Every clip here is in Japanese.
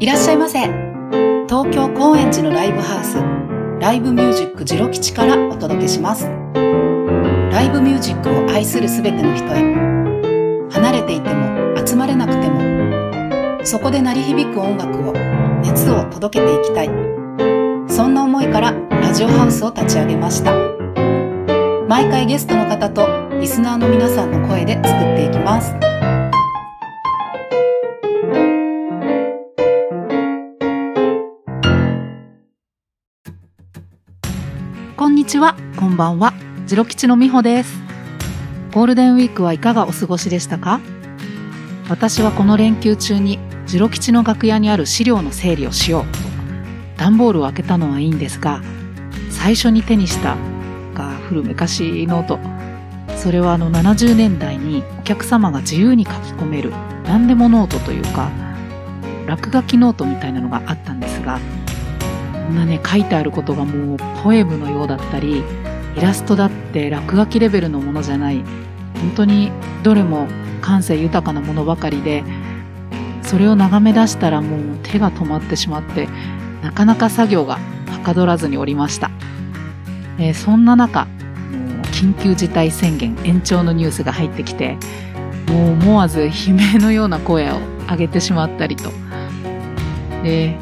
いらっしゃいませ。東京高円寺のライブハウス。ライブミュージックジロ吉からお届けします。ライブミュージックを愛するすべての人へ。離れていても集まれなくてもそこで鳴り響く音楽を熱を届けていきたい。そんな思いからラジオハウスを立ち上げました。毎回ゲストの方とリスナーの皆さんの声で作っていきますこんにちは、こんばんは。ジロ吉のみほです。ゴールデンウィークはいかがお過ごしでしたか？私はこの連休中にジロ吉の楽屋にある資料の整理をしようと段ボールを開けたのはいいんですが最初に手にした古めかしいノートそれはあの70年代にお客様が自由に書き込める何でもノートというか落書きノートみたいなのがあったんですがこんなね書いてあることがもうポエムのようだったりイラストだって落書きレベルのものじゃない本当にどれも感性豊かなものばかりでそれを眺め出したらもう手が止まってしまってなかなか作業がはかどらずにおりました、えーそんな中緊急事態宣言延長のニュースが入ってきてもう思わず悲鳴のような声を上げてしまったりと。で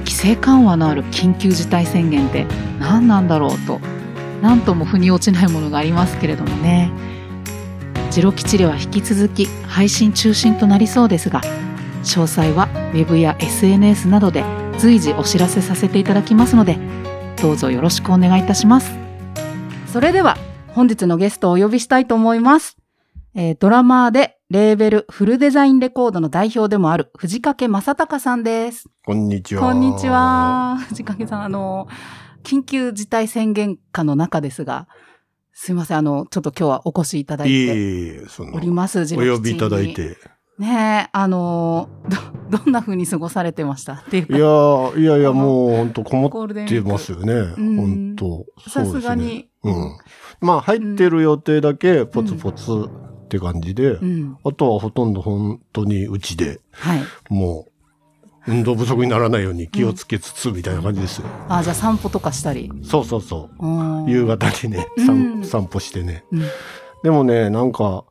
規制緩和のある緊急事態宣言って何なんだろうと何とも腑に落ちないものがありますけれどもね。ジロ吉では引き続き配信中心となりそうですが詳細は Web や SNS などで随時お知らせさせていただきますのでどうぞよろしくお願いいたしますそれでは本日のゲストをお呼びしたいと思います、えードラマーでレーベルフルデザインレコードの代表でもある藤掛正隆さんですこんにちは。こんにち。は。藤掛さん、あの、緊急事態宣言下の中ですが、すいません、あの、ちょっと今日はお越しいただいております、お呼びいただいに。て。ねえ、あの、ど、どんな風に過ごされてました？っていうか。いやーいやいや、もう本当困ゴールデンウってますよね。ん本当さすが。に。そうん。まあ、入ってる予定だけポツポツって感じで、うん。あとはほとんど本当にうちで、はい。もう、運動不足にならないように気をつけつつ、みたいな感じですよ。あ、じゃあ散歩とかしたり。そうそうそう。うん夕方にね、うん散散歩してね。うんでもね、なんか、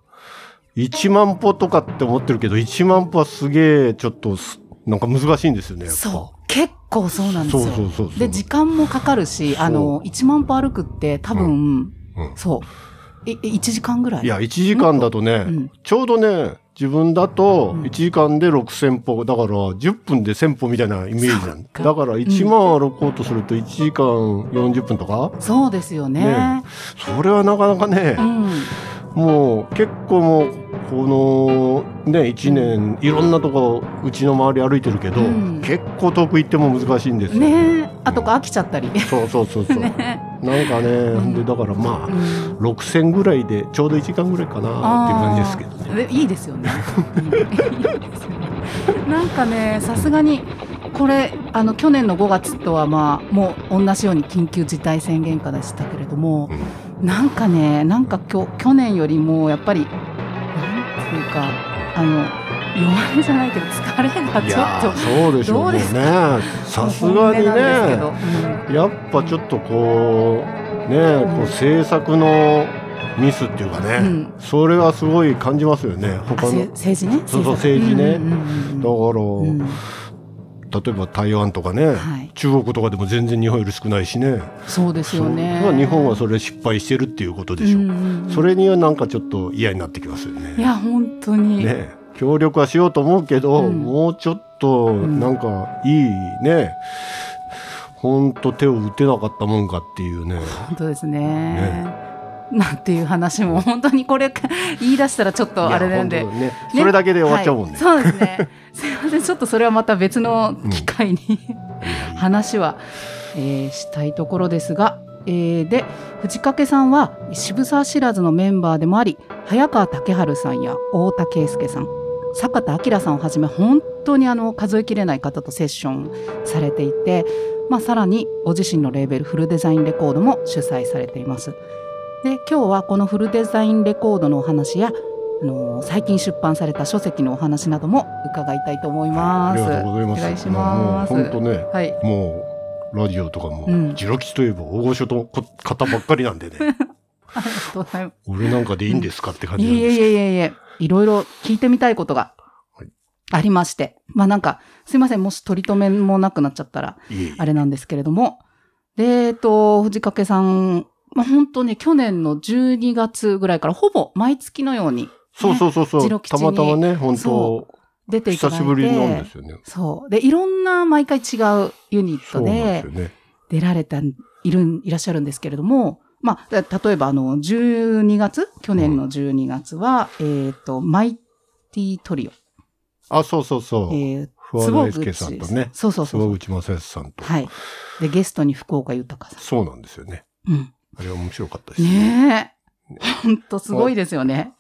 1万歩とかって思ってるけど、1万歩はすげえ、ちょっとす、なんか難しいんですよね。そう。結構そうなんですよ。そうそうそうそう。で、時間もかかるし、あの、1万歩歩くって多分、うん。そう。い、1時間ぐらい？いや、1時間だとね、うん。ちょうどね、自分だとうん。1時間で6000歩、だから10分で1000歩みたいなイメージなんそっか。だから1万歩こうとすると1時間40分とか、そうですよね。ねそれはなかなかねう、ん。もう結構もう、このね、1年、いろんなとこ、うちの周り歩いてるけど、うん結構遠く行っても難しいんですよ。ねえ。あとか飽きちゃったり。そうそうそうそう。ねなんかね、んでだからまあ、うん6000ぐらいでちょうど1時間ぐらいかなっていう感じですけどね。でいいですよね。なんかね、さすがに、これ、あの、去年の5月とはまあ、もう同じように緊急事態宣言下でしたけれども、なんかね、なんかきょ去年よりも、やっぱり、なんていうか、あの、弱いじゃないけど、疲れがちょっと、そうでしょう。ねさすがにねうん。やっぱちょっとこうねこう制作のミスっていうかね、うん。それはすごい感じますよね他の。せ政治ね？そうそう政政治ねだから、うん例えば台湾とかね、はい。中国とかでも全然日本より少ないしね。そうですよね。日本はそれ失敗してるっていうことでしょう、うんうんうん。それにはなんかちょっと嫌になってきますよね。いや、本当に。ね。協力はしようと思うけど、うん。もうちょっとんなんかいいね、ほんと手を打てなかったもんかっていうね。本当ですね。ねなんていう話も本当にこれ言い出したらちょっとあれなんで。いやほんとねそれだけで終わっちゃうもんねはいそうですね。すいません、ちょっとそれはまた別の機会に、話は、えーしたいところですが、えーで藤掛さんは渋沢知らずのメンバーでもあり早川武春さんや太田圭介さん坂田明さんをはじめ本当にあの数えきれない方とセッションされていて、まあ、さらにご自身のレーベルフルデザインレコードも主催されています。で今日はこのフルデザインレコードのお話や、あのー最近出版された書籍のお話なども伺いたいと思います。ありがとうございます。お願いします。本当ね、はい。もう、ラジオとかも、うんジロ吉といえば大御所のこ方ばっかりなんでね、ありがとうございます。俺なんかでいいんですかって感いえいじなんですけど。えいえいえ、いろいろ聞いてみたいことがはいありまして。まあなんか、すいません、もし取り留めもなくなっちゃったら、いえいえあれなんですけれども。で、えっと、藤掛さん、まあ本当ね、去年の12月ぐらいからほぼ毎月のようにそうそうそうそう、たまたまね、本そ当出ていただいて。久しぶりなんですよね。そう。で、いろんな毎回違うユニットで。出られた、いるん、いらっしゃるんですけれども、まあ、た例えばあの、12月去年の12月は、えっ、と、マイティトリオ。あ、そうそうそう。えー、不破大輔さんとね、そうそうそう。諏訪口正康さんと。はい。で、ゲストに福岡豊さそうなんですよね。ん。うん。あれは面白かったです。ねえ。ほんとすごいですよね。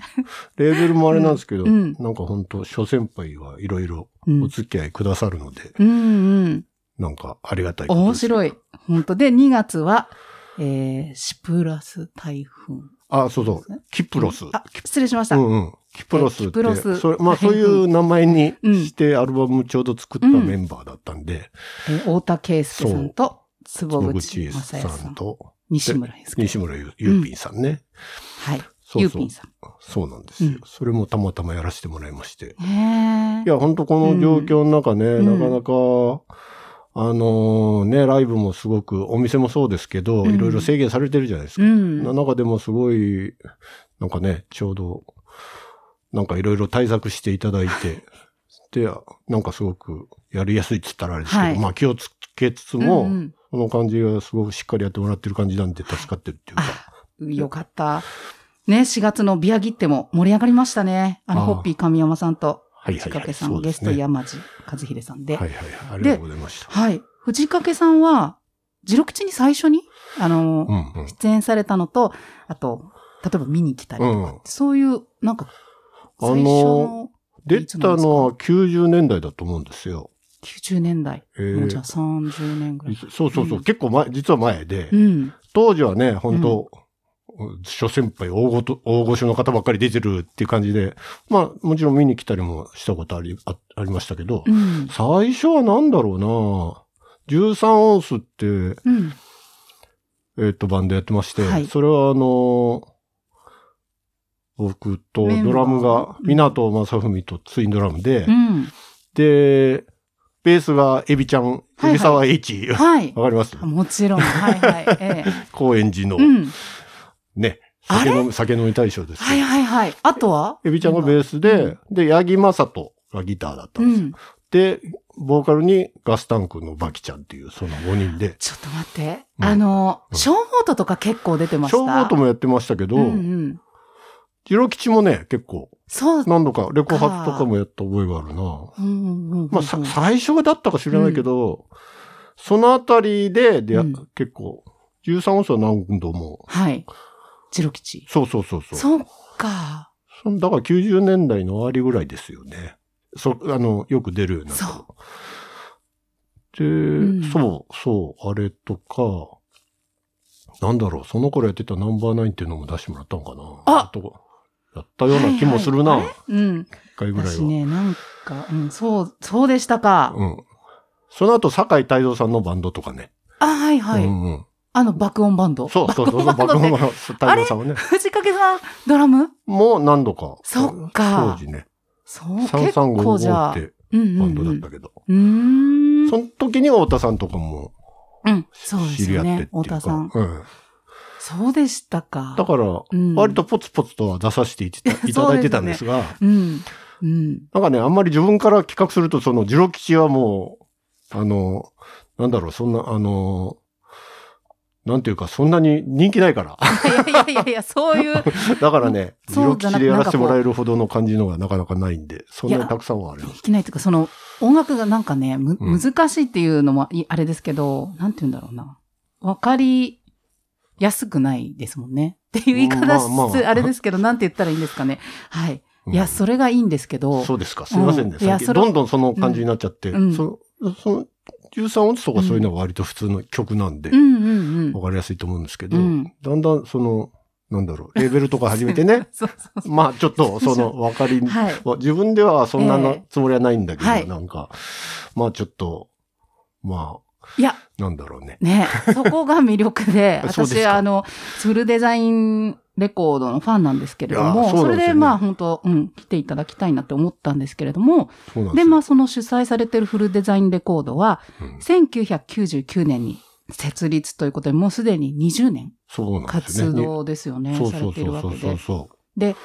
レーベルもあれなんですけど、うんなんか本当諸先輩はいろいろうんお。付き合いくださるので、うんうん。なんかありがたい。面白い。本当で、2月は、えー、シプラス台風。あ、そうそう。キプロス。あ、失礼しました。うんうん。キプロスって。キプロスそれまあはいそういう名前にうんしてアルバムちょうど作ったメンバーだったんで、えー太田圭介さんと、坪坪口さ。んと西村祐介。西村ゆゆうぴんさんね。はい。そうそうゆうぴん。さん。そうなんですよ、うんそれもたまたまやらせてもらいまして。いや、本当この状況の中ね、うんなかなか、あのね、ライブもすごく、お店もそうですけど、うんいろいろ制限されてるじゃないですか。うん。な中でもすごい、なんかね、ちょうど、なんかいろいろ対策していただいて、で、なんかすごくやりやすいっつったらあれですけど、はいまあ気をつけつつも、うんうんこの感じがすごくしっかりやってもらってる感じなんで助かってるっていうか。あ、よかった。ね、4月のビアギっても盛り上がりましたね。あの、ホッピー神山さんと、はいはいはい。藤掛さん、ゲスそうですねト山地和秀さんで。はいはいはい。ありがとうございました。はい。藤掛さんは、ジロ吉に最初に、あの、うんうん。出演されたのと、あと、例えば見に来たりとか、うんそういう、なんか、最初の出たのは90年代だと思うんですよ。90年代。えーもうじゃあ30年ぐらい。そうそうそう、うん結構前、実は前で、うん。当時はね、本当、諸先輩大ごと、大御所の方ばっかり出てるっていう感じで、まあ、もちろん見に来たりもしたことあり、あありましたけど、うん。最初はなんだろうな13オンスって、うん。えっ、と、バンドやってまして、はいそれはあの僕とドラムが、うん港正文とツインドラムで、うん。で、ベースがエビちゃん、はいエビ沢 H、わ、はい。かります？もちろん。はいはい。ええ。高円寺の、うん。ね、酒飲み、酒飲み大賞ですよ。はいはいはい。あとは？エビちゃんがベースで、で、八木正人がギターだったうんですよ。ん。で、ボーカルにガスタンクのバキちゃんっていう、その5人で、ちょっと待って。うんあの、うんショーモートとか結構出てました？消防ともやってましたけど、うんうん。ジロ吉もね、結構、そう。何度か、レコ発とかもやった覚えがあるな。うんうんうんうん。まあ、さ最初だったか知らないけど、そのあたりで、で、うん結構、13音数は何度も、はい。ジロ吉。そうそうそうそう。そっか。そだから90年代の終わりぐらいですよね。そ、あの、よく出るようになったので、んそう、そう、あれとか、なんだろう、その頃やってたナンバーナインっていうのも出してもらったのかな。あとやったような気もするな。一、はいはいうん。回ぐらいは。私ね、なんか、うん、そう、そうでしたか。うん。その後、酒井太蔵さんのバンドとかね。あ、はいはい。うんうん。あの、爆音バンド？そうそうそう、爆音バンド太蔵さんはね。藤掛さん、ドラム？もう何度か。そっか当時ね。そう、結構じゃ3355あ。ってうんうん、バンドうん。だったけど。うーん。その時に太田さんとかもうん。そうですよ知り合ってってね。いうか。太田さん。うん。そうでしたか。だから、うん割とポツポツとは出させて いただいてたんですが、うん。うん。なんかね、あんまり自分から企画すると、その、ジロ吉はもう、あの、なんだろう、そんな、あの、なんていうか、そんなに人気ないから。いやいやいやそういう、だからね、ジロ吉でやらせてもらえるほどの感じのがなかなかないんで、そんなにたくさんはありまですきないというか、その、音楽がなんかね、む、うん難しいっていうのもいあれですけど、なんて言うんだろうな。わかりやすくないですもんね。っていう言い方あれですけど、なんて言ったらいいんですかね。はい。いや、それ、れがいいんですけど、そうですか。すみませんね。うんいやどんどんその感じになっちゃって、うんそその、13音とかそういうのは割と普通の曲なんで。わかりやすいと思うんですけど、うんだんだんその、なんだろう、レーベルとか始めてね。まあちょっとその 分かり。自分ではそんなのええつもりはないんだけど、はいなんか、まあちょっと、まいや、あ、なんだろうね。ね、そこが魅力で、私、あの、フルデザインレコードのファンなんですけれども、そねれでまあ本当、うん、来ていただきたいなって思ったんですけれども、で。まあその主催されてるフルデザインレコードは、うん1999年に設立ということで、もうすでに20年。活動ですよね、そうされてるわけで。で、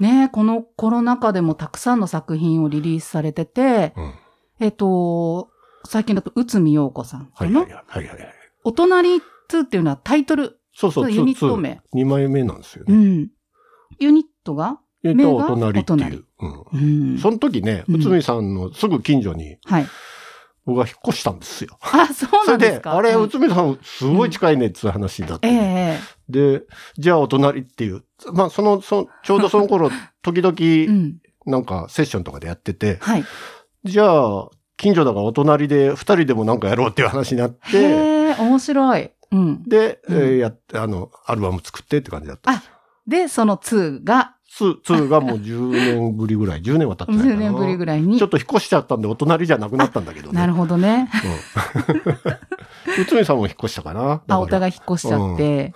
ね、このコロナ禍でもたくさんの作品をリリースされてて、う。うん。えっと、最近だと、内海陽子さんのはいはいはいはいはい。お隣2っていうのはタイトル、そうそう、ユニット名。2枚目なんですよね。うん。ユニットが？えっと、お隣っていう。うん。うん。その時ね、うん内海さんのすぐ近所にはい。僕が引っ越したんですよ。あ、そうそれで、なんですか？あれ、うん内海さんすごい近いねっていう話だった、ええで、じゃあお隣っていう。まあ、その、そのちょうどその頃、時ええう々、ん。なんかセッションとかでやってて、はい。じゃあ、近所だからお隣で二人でもなんかやろうっていう話になって、へえ、面白い。うん。で、うんえーやって、あの、アルバム作ってって感じだったんでその2が、2、2がもう10年ぶりぐらい、10年は経ってないかな。10年ぶりぐらいに？ちょっと引っ越しちゃったんで、お隣じゃなくなったんだけどね。なるほどね。うん。内海さんも引っ越したかな。あ、おい。互い引っ越しちゃって。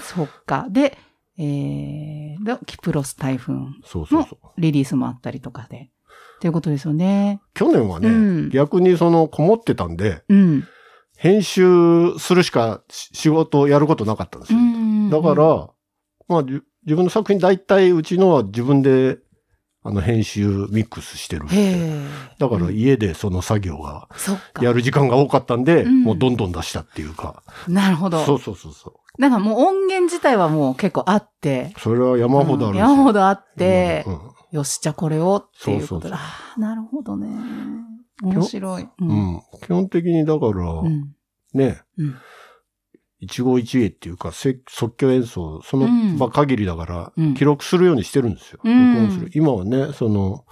そっか。で、えー、で、キプロス台風そうそうそう。リリースもあったりとかで。っていうことですよね。去年はね、うん逆にその、こもってたんで、うん。編集するしかし仕事をやることなかったんですうよ。ん。だから、まあ、じ自分の作品大体うちのは自分で、あの、編集、ミックスしてる。だからうん家でその作業が。やる時間が多かったんで、うんもうどんどん出したっていうか。なるほど。そうそうそうそう。なんかもう音源自体はもう結構あって。それは山ほどあるんですよ。山ほどあって、うんよし、じゃあこれをっていうことで。そうそうそうああ、なるほどね。面白い。ううん。うん基本的にだから、うん。ね、うん。一期一会っていうか、せ即興演奏、そのうん場限りだからうん、記録するようにしてるんですよ。うん録音する。今はね、その、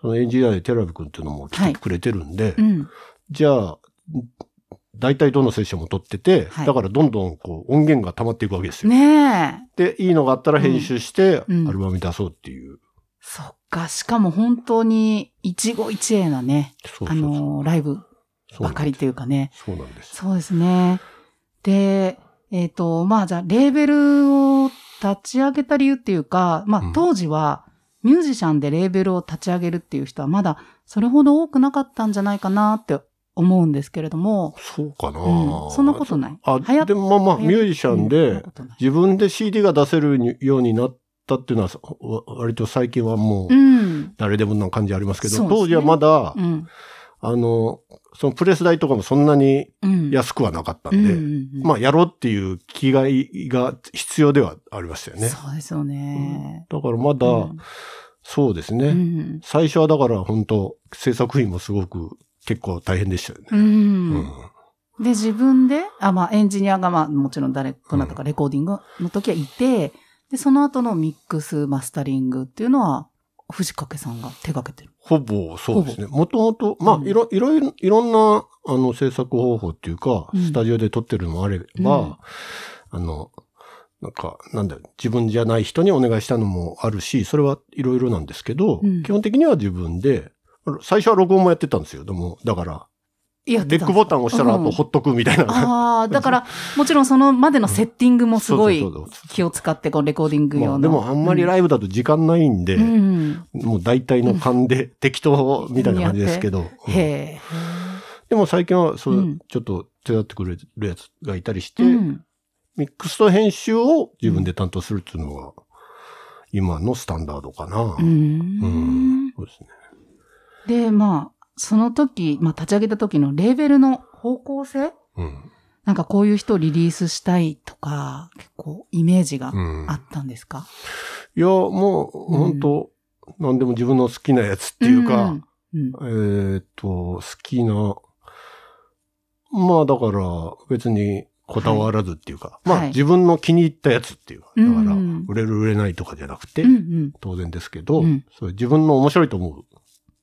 そのエンジニアでテラビ君っていうのも来てくれてるんで、うん。じゃあ、大体どのセッションも撮ってて、はいだからどんどんこう音源が溜まっていくわけですよ。ねえ。で、いいのがあったら編集して、うんアルバムに出そうっていう。そっか。しかも本当に一期一会なね、あそうそうそうの、ライブばかりというかね。そうなんです。そうですね。で、えっ、と、まあじゃあ、レーベルを立ち上げた理由っていうか、まうんあ当時はミュージシャンでレーベルを立ち上げるっていう人はまだそれほど多くなかったんじゃないかなって思うんですけれども、そうかな、うんそんなことないあ、でもまあまあ、ミュージシャンで自分で CD が出せるようになったっていうのは、わ割と最近はもう、うん。誰でもな感じありますけど、そうですね当時はまだ、うん。あの、そのプレス代とかもそんなにうん。安くはなかったうんんで、うんうんまあ、やろうっていう気概が必要ではありましたよね。そうですよね。だからまだ、うんそうですね。うん。最初はだから本当制作費もすごく結構大変でしたよね。う。うんで、自分で、あ、まあ、エンジニアが、まあ、もちろん誰、どなたかレコーディングの時はいて、で、その後のミックス、マスタリングっていうのは、藤掛さんが手掛けてる。ほぼそうですね。もともと、まあ、うんいろ、いろいろ、いろんな、あの、制作方法っていうか、うんスタジオで撮ってるのもあれば、うんあの、なんか、なんだよ、自分じゃない人にお願いしたのもあるし、それはいろいろなんですけど、うん基本的には自分で、最初は録音もやってたんですよ。でも、だから、やレックボタンを押したら、あとほっとくみたいな。ああ、だから、もちろんそのまでのセッティングもすごい気を使って、こう、レコーディングまあ、用の。でもあんまりライブだと時間ないんで、うん。もう大体の勘で適当みたいな感じですけど。うんへえ。でも最近はそう、うんちょっと手伝ってくれるやつがいたりして、うん。ミックスと編集を自分で担当するっていうのが、今のスタンダードかな。ううんん。そうですね。で、まあ、その時、まあ、立ち上げた時のレーベルの方向性？うん。なんかこういう人をリリースしたいとか、結構イメージがうん。あったんですか、いや、もう、本当なん。でも自分の好きなやつっていうか、うん、うんえーっと、好きな、まあだから別にこだわらずっていうか、まあはい。自分の気に入ったやつっていうか、だからうん。売れる売れないとかじゃなくて、うんうん。当然ですけど、うん。そういう自分の面白いと思う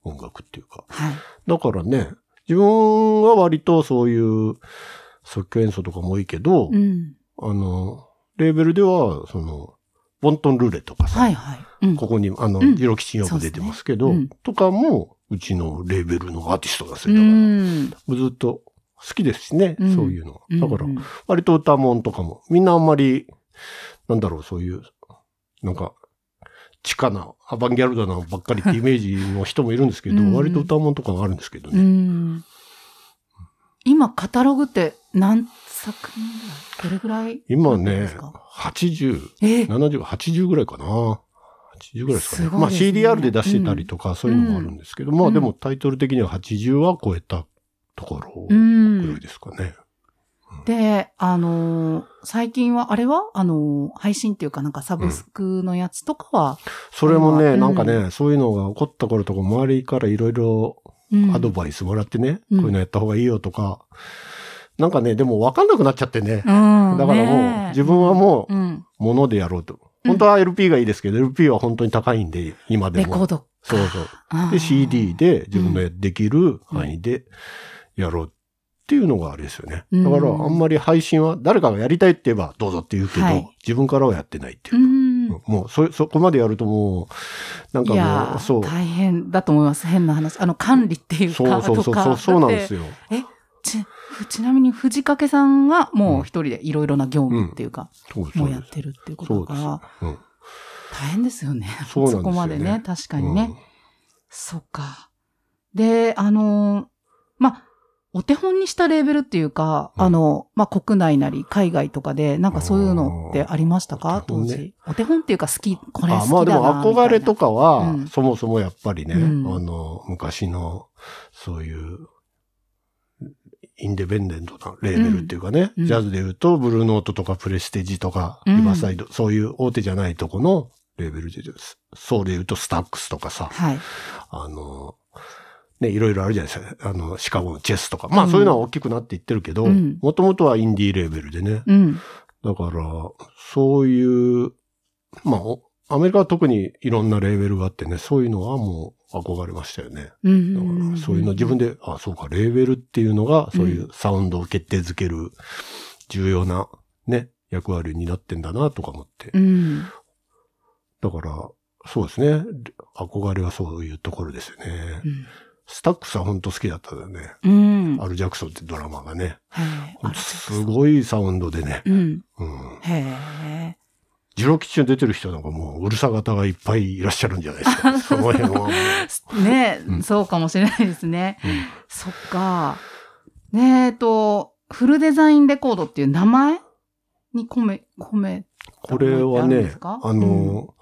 音楽っていうか。はい。だからね、自分は割とそういう即興演奏とかも多いけど、うん。あの、レーベルでは、その、ボントンルーレとかさ、はいはい。うん。ここに、あの、うんジロ吉によく出てますけど、ねとかも、うちのレーベルのアーティストがすうるだから、ずっと好きですしね、うんそういうの。だからう、ん割と歌もんとかも、みんなあんまり、なんだろう、そういう、なんか、地下な、アバンギャルドなばっかりってイメージの人もいるんですけど、うん割と歌もんとかもあるんですけどうね。ん。今、カタログって何作品ぐらい？どれぐらい今ねなんですか、80、え？70、80ぐらいかな。80ぐらいですかね。すごいまあ CDR で出してたりとか、そういうのもあるんですけど、まあうんでもタイトル的には80は超えたところうぐらんい。ですかね。で、あのー最近は、あれは？あのー配信っていうかなんかサブスクのやつとかは、それもね、うんなんかね、そういうのが起こった頃とか、周りからいろいろうんアドバイスもらってね、うんこういうのやった方がいいよとか、なんかね、でも分かんなくなっちゃってね。うん。だからもう、自分はもう、うん。ものでやろうと。うん本当は LP がいいですけど、LP は本当に高いんで、今でも。レコードか。そうそう。で、CD で自分のできる範囲でやろうっていうのがあれですよね。うんだから、あんまり配信は、誰かがやりたいって言えばどうぞって言うけど、はい自分からはやってないっていうう。ん。もう、そ、そこまでやるともう、なんかもう、ーそう。大変だと思います。変な話。あの、管理っていうか、そうそうそうそう、そうなんですよ。よ。え、ち、ちなみに藤掛さんはもう一人でいろいろな業務っていうか、そうです。もうやっ。てるっていうことだから、うん。大変ですよね。そねこまでね、確かにね。うんそっか。で、あのーまあ、お手本にしたレーベルっていうか、うんあの、まあ、国内なり海外とかで、なんかそういうのってありましたか？当時。お手本っていうか好き、これ好あきだなまあでも憧れとか。かは、うん。そもそもやっぱりね、うん。あの、昔の、そういう、インデペンデントなレーベルっていうかね、うん。ジャズで言うと、ブルーノートとかプレステージとか、うん。リバーサイド、そういう大手じゃないとこのレーベルで、そうで言うとスタックスとかさ、はい。あの、ね、いろいろあるじゃないですか。あの、シカゴのチェスとか。まうんあそういうのは大きくなっていってるけど、うんもともとはインディーレーベルでね。うん。だから、そういう、まあ、おアメリカは特にいろんなレーベルがあってね、そういうのはもう憧れましたよね。うんだうんからそういうの自分で、あ、そうか、レーベルっていうのが、そういうサウンドを決定づける重要なね、役割になってんだなとか思って。うん。だから、そうですね。憧れはそういうところですよね。スタックスは本当好きだったんだよね。うん。アル・ジャクソンってドラマがね。すごいサウンドでね。うん。うん。へえ。ジロ吉に出てる人なんかもう、うるさ型がいっぱいいらっしゃるんじゃないですか。その辺は。ね、うんそうかもしれないですね。うんそっか。ねえっと、フルデザインレコードっていう名前に込め、込め、これはねあの、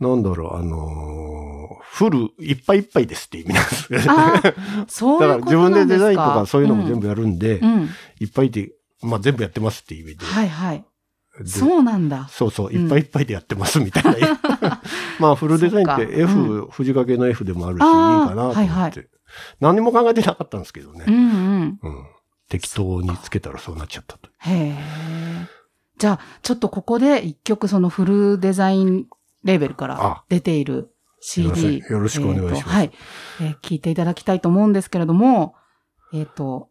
なんだろう、あの、フルいっぱいいっぱいですって意味なんです そうから自いうことなんですか？分でデザインとかそういうのも全部ややるんで、うん。うんいっぱいで、まあ全部やってますって意味で。はいはい。でそうなんだ。そうそう、うんいっぱいいっぱいでやってますみたいな。まあフルデザインって F、藤掛の F でもあるし、いいかなと思って。はいはい何も考えてなかったんですけどね。うんうん。うん。適当につけたらそうなっちゃったと。へえ。じゃあ、ちょっとここで一曲そのフルデザインレーベルからあ出ている CD。よろしくお願いしますえはい、えー聞いていただきたいと思うんですけれども、えっ、と、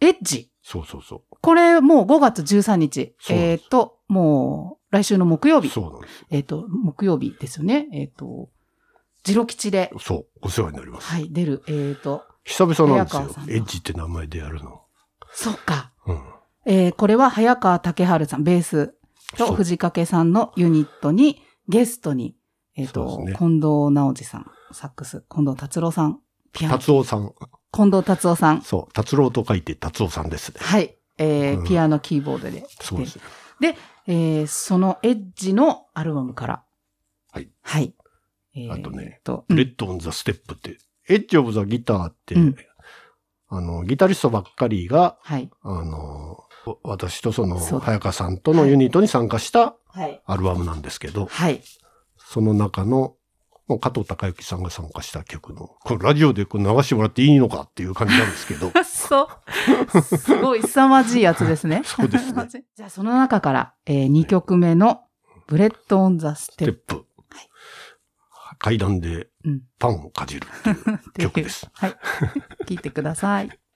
エッジ。そうそうそこれもう5月13日。えっ、そうなんですと、もう来週の木曜う。日。そうなんですえっ、と、木曜日ですよね。えっ、と、ジロ吉で、よ。そう。お世話になります。はい、出る。えっ、と、久々なんですよエッジって名前でやるの。そっか。うん。えーこれは早川武春さん、ベースと藤掛さんのユニットに、ゲストに、えっ、と、そうですね近藤直司さん、サックス、近藤達郎さん、ピアノ、達夫さん。近藤達夫さん、そう。達郎と書いて達夫さんですね。はい、えーうんピアノ、キーボードで。そうです。えーそのエッジのアルバムから。はい。はい。えーあとねと、レッドオンザステップって、エッジオブザギターって、うんあの、ギタリストばっかりが、はい。あの、私とその、早川さんとのユニットに参加したはい。アルバムなんですけど、はい。その中の、もう加藤隆之さんが参加した曲の、これラジオでこれ流してもらっていいのかっていう感じなんですけど、そう。すごい凄まじいやつですね。そうですね。じゃあその中から、え2曲目の、Bread on the step。Step。階段でうん。パンをかじるっていう曲です。はい。聞いてください。「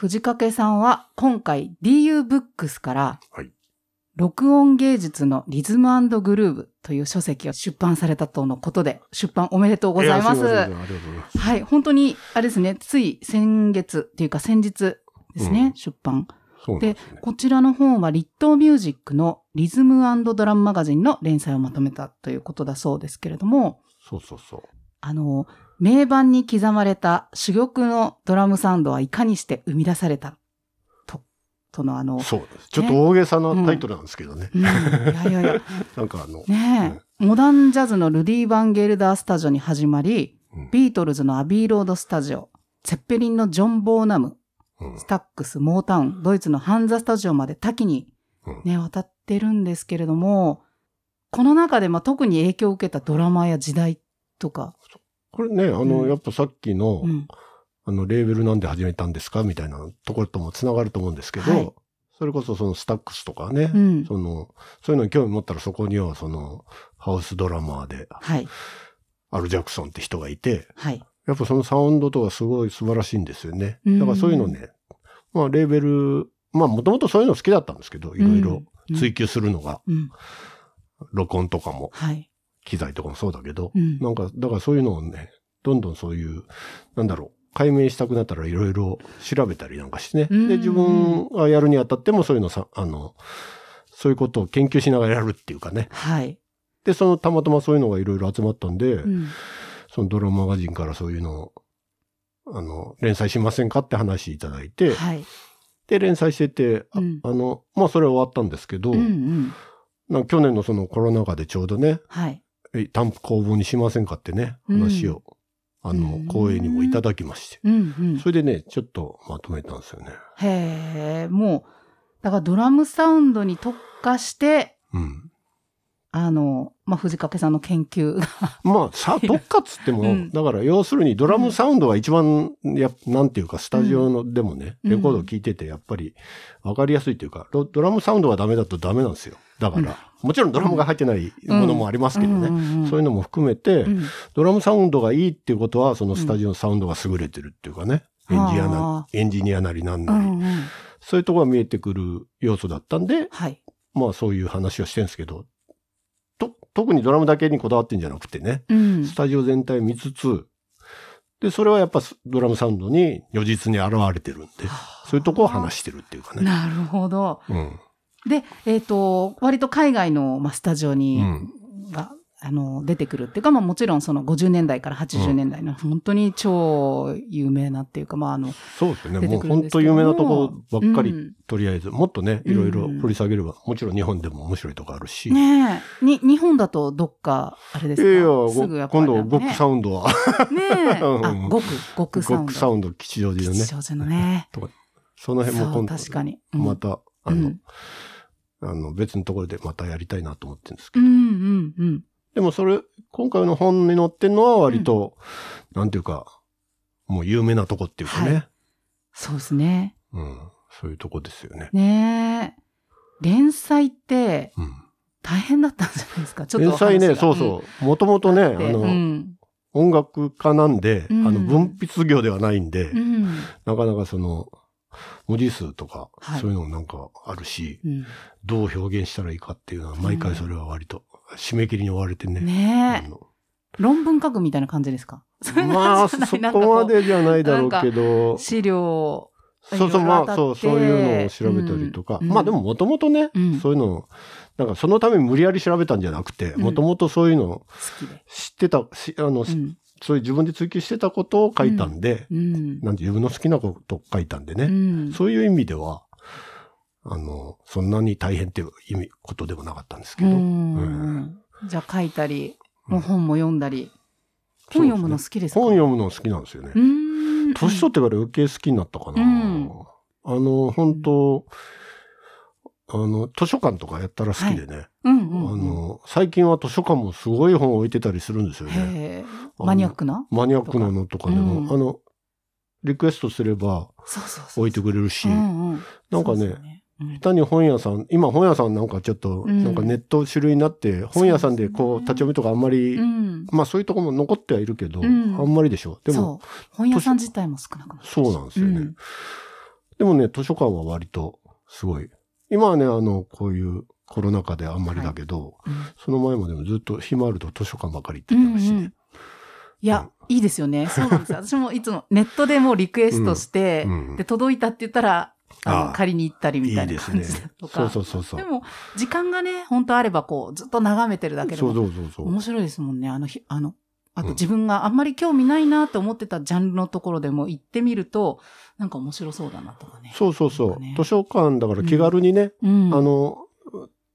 藤掛さんは今回 DU ブックスから、はい録音芸術のリズムグルーブという書籍を出版されたとのことで、出版おめでとうございます。いありがとうございます。はい、本当に、あれですね、つい先月っていうか先日ですね、うん出版。ですね。こちらの本は、リットーミュージックのリズムドラムマガジンの連載をまとめたということだそうですけれども、そうそうそう。あの、名盤に刻まれた珠玉のドラムサウンドはいかにして生み出された？と、とのあの、そうです。ちょっと大げさなタイトルなんですけどね。うん、いやいやいや、なんかあの、ねえ、モダンジャズのルディ・バンゲルダースタジオに始まり、うん。ビートルズのアビーロードスタジオ、ゼッペリンのジョン・ボーナム、うん。スタックス、モータウン、ドイツのハンザスタジオまで多岐にうん。ね、渡ってるんですけれども、この中でまあ特に影響を受けたドラマや時代とか、これね、あの、うん。やっぱさっきの、うん、あの、レーベルなんで始めたんですか？みたいなところともつながると思うんですけど、はい。それこそそのスタックスとかね、うん。その、そういうのに興味持ったらそこにはその、ハウスドラマーで、はい、アル・ジャクソンって人がいて、はい。やっぱそのサウンドとかすごい素晴らしいんですよね。うん。だからそういうのね、まあレーベル、まあもともとそういうの好きだったんですけど、いろいろうん。追求するのが、うん、録音とかも、はい。機材とかもそうだけど、うんなんか、だからそういうのをね、どんどんそういう、なんだろう、解明したくなったらいろいろ調べたりなんかしてね。うんで、自分がやるにあたってもそういうのさ、あの、そういうことを研究しながらやるっていうかね。はい。で、そのたまたまそういうのがいろいろ集まったんで、うん、そのドラママガジンからそういうのを、あの、連載しませんかって話いただいて、はい。で、連載してて、あうんあの、まあ、それは終わったんですけど、うん、うん。なんか去年のそのコロナ禍でちょうどね、はい。え担保公募にしませんかってね、うん話を、あのうん、講演にもいただきまして。うん、うん。それでね、ちょっとまとめたんですよね。へえ、もう、だからドラムサウンドに特化して、うん。あの、まあ、藤掛さんの研究が、まあ、さ、特化っつっても、うん。だから要するにドラムサウンドが一番、や、なんていうか、スタジオのでもね、うん。レコードを聴いてて、やっぱり、わかりやすいというか、ドドラムサウンドがダメだとダメなんですよ。だから、もちろんドラムが入ってないものもありますけどね。そういうのも含めて、うん。ドラムサウンドがいいっていうことは、そのスタジオのサウンドが優れてるっていうかね、うん。エンジニアあなエンジニアなりなんうなり、んうん。そういうところが見えてくる要素だったんで、はい。まあそういう話をしてるんですけど、と、特にドラムだけにこだわってんじゃなくてね、うん。スタジオ全体見つつ、で、それはやっぱドラムサウンドに如実に現れてるんで、そういうとこを話してるっていうかね。なるほど。うん。で、えっ、と、割と海外の、まあ、スタジオに、うんが、あの、出てくるっていうか、まあもちろんその50年代から80年代の本当に超有名なっていうか、まああの、そうですよね。もう本当有名なとこばっかり、うんとりあえず、もっとね、いろいろうん掘り下げれば、もちろん日本でも面白いとこあるし。ねえ、に、日本だとどっか、あれですか？いやいや、ごすぐやっぱり今度、ゴックサウウンドは。ねえ、うんあ、ゴク、ゴクサウンド。ゴックサウンド吉祥寺のね吉、祥寺のね。とか、その辺も今度、確かに。うんまた、あのうん、あの、別のところでまたやりたいなと思ってるんですけど。うん、うん、うん。でもそれ、今回の本に載ってるのは割と、なんていうか、もう有名なとこっていうかね。はいそうですね。うん。そういうとこですよね。ねえ。連載ってうん。大変だったんじゃないですか？ちょっと連載ね、そうそう。もともとね、あでの、うん。音楽家なんで、うんあの、文筆業ではないんで、うん。なかなかその、文字数とか、はいそういうのもなんかあるし、うんどう表現したらいいかっていうのは、毎回それは割と、締め切りに追われてね。ね論文書くみたいな感じですか？まあ、そこまでじゃないだろうけど、資料そうそう、まあ、そう、そういうのを調べたりとか。うん。まあでも、もともとね、うん。そういうのを、なんかそのために無理やり調べたんじゃなくて、うん。もともとそういうのを。知ってた、しあの、うん。そういう自分で追求してたことを書いたんで、うん。なんて自分の好きなことを書いたんでね、うん。そういう意味では、あの、そんなに大変っていう意味、ことでもなかったんですけうど。んじゃあ書いたり、もう本も読んだり。本読むの好きですか？本読むの好きなんですよね。うん。年取ってから余計好きになったかな。うんあの、本当あの、図書館とかやったら好きでね。あの、最近は図書館もすごい本置いてたりするんですよね。マニアックな？マニアックなのとかでも、うんあの、リクエストすれば。置いてくれるし。なんかね下手に本屋さん、今本屋さんなんかちょっと、うんなんかネット主類になって、本屋さんでこう、立ち読みとかあんまり、うん。まあそういうとこも残ってはいるけど、うんあんまりでしょ。でも。本屋さん自体も少なくなってるしそうなんですよねうんでもね、図書館は割とすごい。今はね、あの、こういうコロナ禍であんまりだけど、うんその前までもずっと暇あると図書館ばかり行うってたしね。いや、いいですよね。そうなんですよ。私もいつもネットでもうリクエストして、うんで、届いたって言ったら、あの借りに行ったりみたいな感いいですね。じだとか。そうそうそうそう。でも、時間がね、本当あればこう、ずっと眺めてるだけでそうもそうそうそう。面白いですもんね。あのひ、あの、あとうん自分があんまり興味ないなと思ってたジャンルのところでも行ってみると、なんか面白そうだなとかね。そうそうそう。ね図書館だから気軽にね、うん。あの、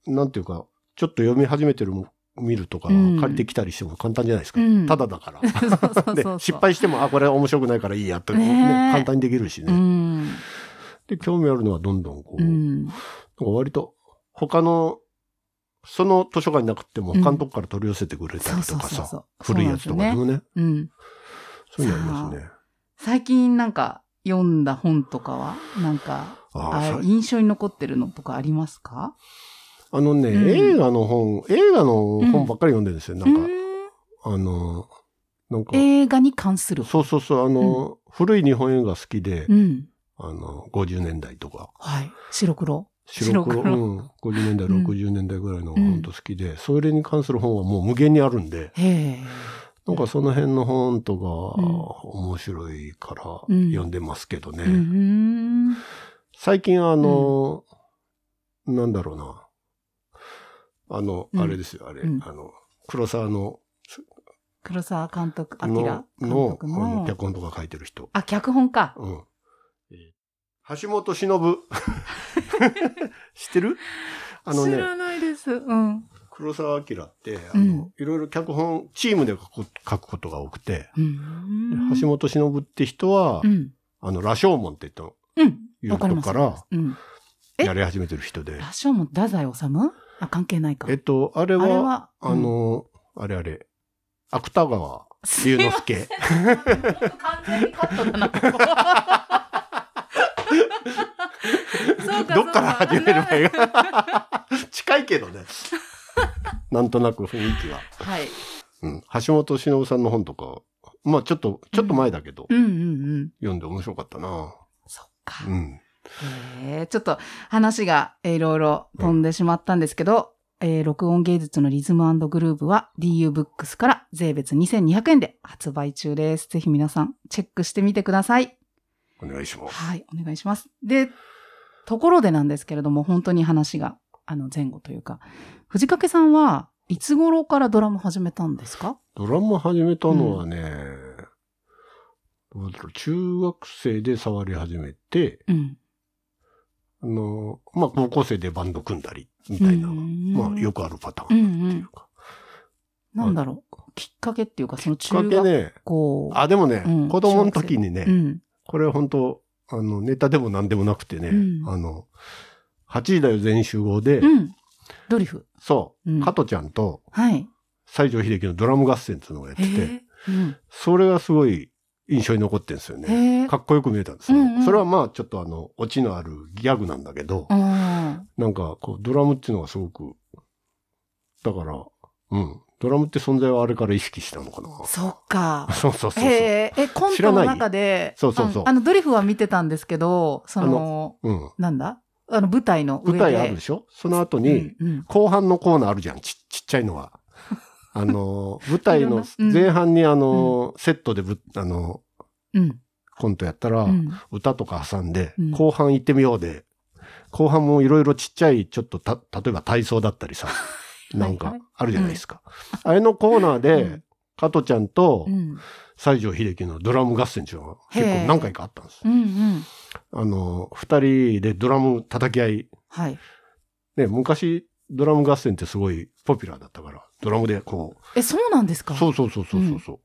なんていうか、ちょっと読み始めてるも見るとか、うん借りてきたりしても簡単じゃないですか。うんただだから。失敗しても、あ、これ面白くないからいいやって、ね簡単にできるしうね。ん。で、興味あるのはどんどんこう、うん。なんか割と、他の、その図書館になくても他のとこから取り寄せてくれたりとかさう、古いやつとかでもね、うん。そういうのありますね。最近なんか読んだ本とかは、なんか、あ印象に残ってるのとかありますか？あのね、うん映画の本、映画の本ばっかり読んでるんですよ。なんか、うーんあの、なんか、映画に関する本。そうそうそう、あの、古い日本映画好きで、うん。あの、50年代とか、はい。白黒。白黒、白黒うん、50年代、うん60年代ぐらいのうん本当好きで、それに関する本はもう無限にあるんで、へえ。なんかその辺の本とか、うん面白いからうん読んでますけどね。うん。最近あの、なんだろうな。あの、うんあれですよ、あれ、うんあの、黒沢の、黒沢監督、明の、監の、督あのの。脚本とか書いてる人。あ、脚本か。うん。えー橋本忍。知ってる？あのね、知らないです。うん。黒沢明って、あうんの、いろいろ脚本、チームで書く書くことが多くて、うんで橋本忍って人は、うん。あの、羅生門って言ったうん。いうわかります。とこからやり始めてる人で。羅生門、太宰治？あ、関係ないか。えっと、あれは、あの、あれあれ、芥川龍之介。完全にカットだな、ここそうかどっから始めればいいか。近いけどね。なんとなく雰囲気は。はい。うん。橋本忍さんの本とか、まあちょっと、ちょっと前だけど、うんうんうん。読んで面白かったな。そっか。うん。へえちょっと話がえーいろいろ飛んでしまったんですけど、えー録音芸術のリズムグルーブは DU ブックスから税別2200円で発売中です。ぜひ皆さんチェックしてみてください。お願いします。はい、お願いします。で、ところでなんですけれども、本当に話が、あの、前後というか、藤掛さんはいつ頃からドラム始めたんですか？ドラム始めたのはね、どうだろう中学生で触り始めて、うん。あの、まあ高校生でバンド組んだり、みたいな。まあよく。くあるパターうんンっていうか。なんだろう。きっかけっていうか、そのきっか中学けね、校。あ、でもね、うん子供の時にね、うん。これ本当あの、ネタでも何でもなくてね、うんあの、8時だよ全員集合で、うん。ドリフ。そう、うん加トちゃんとはい。西城秀樹のドラム合戦っていうのをやってて。うん。それがすごい印象に残ってるんですよね。かっこよく見えたんですよ。うんうんそれはまあちょっとあの、オチのあるギャグなんだけど、あなんかこう、ドラムっていうのがすごく、だから、うん。ドラムって存在はあれから意識したのかな？あ。そっか。そうそうそうそう。へえ。え、コントの中で、そうそうそうああの、ドリフは見てたんですけど、その、うん。なんだ？あの、舞台の上で。舞台あるでしょ？その後に、後半のコーナーあるじゃん。ちちっちゃいのは。あの、舞台の前半にあの、セットでぶ、あの、うん。コントやったら、うん。歌とか挟んで、うん後半行ってみようで、後半もいろいろちっちゃい、ちょっとた、例えば体操だったりさ、なんかあるじゃないですか。あれのコーナーで、うん加トちゃんとうん。西城秀樹のドラム合戦っていうのが結構何回かあったんです。うんうん。あの、二人でドラム叩き合い。はい。ね、昔ドラム合戦ってすごいポピュラーだったから、ドラムでこえ、そうなんですか？う。そうそうそうそうそうそう。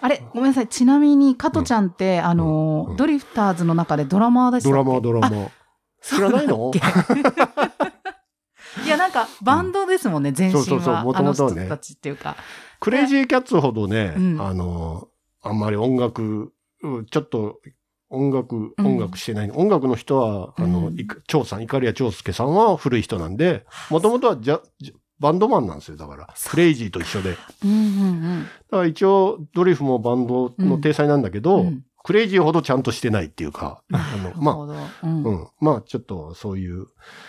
あれ、ごめんなさい。ちなみに、加トちゃんって、あの、うんドリフターズの中でドラマーでしたっけ？ドラマードラマー。知らないの？いや、なんか、バンドですもんね、全身は。そうそうそうあ元々はねの人たちっていうか。クレイジーキャッツほどね、うん。あの、あんまり音楽、うんちょっと音楽、うん。音楽してない、音楽の人は、あの、うん。いか長さん、イカリア長介さんは古い人なんで、もともとはじゃ、バンドマンなんですよ、だから。クレイジーと一緒で。だうんうん。から一応、ドリフもバンドの体裁なんだけど、うんうんクレイジーほどちゃんとしてないっていうか、あの、まなるほど。うんあ、うん。まあ、ちょっとそういう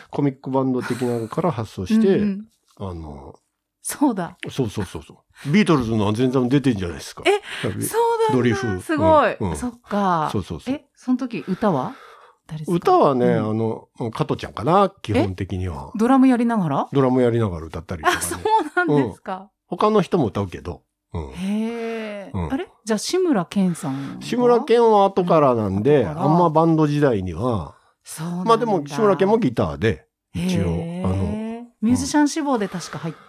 コミックバンド的なのから発想して、うんうんあの、そうだ。そうそうそうそう。ビートルズの全然出てんじゃないですか。えそうだ。ドリフすごい。うんうんそっか。そうそうそう。え、その時歌は？歌はね、うんあの、加トちゃんかな、基本的には。ドラムやりながら？ドラムやりながら歌ったりとかあ、そうね。なんですか。他の人も歌うけど。うん。へえ、うん。あれ？じゃあ、志村けんさんは？志村けんは後からなんで、あんまバンド時代には、そうまあでも志村けんもギターで、一応あのミュージシャン志望で確か入った、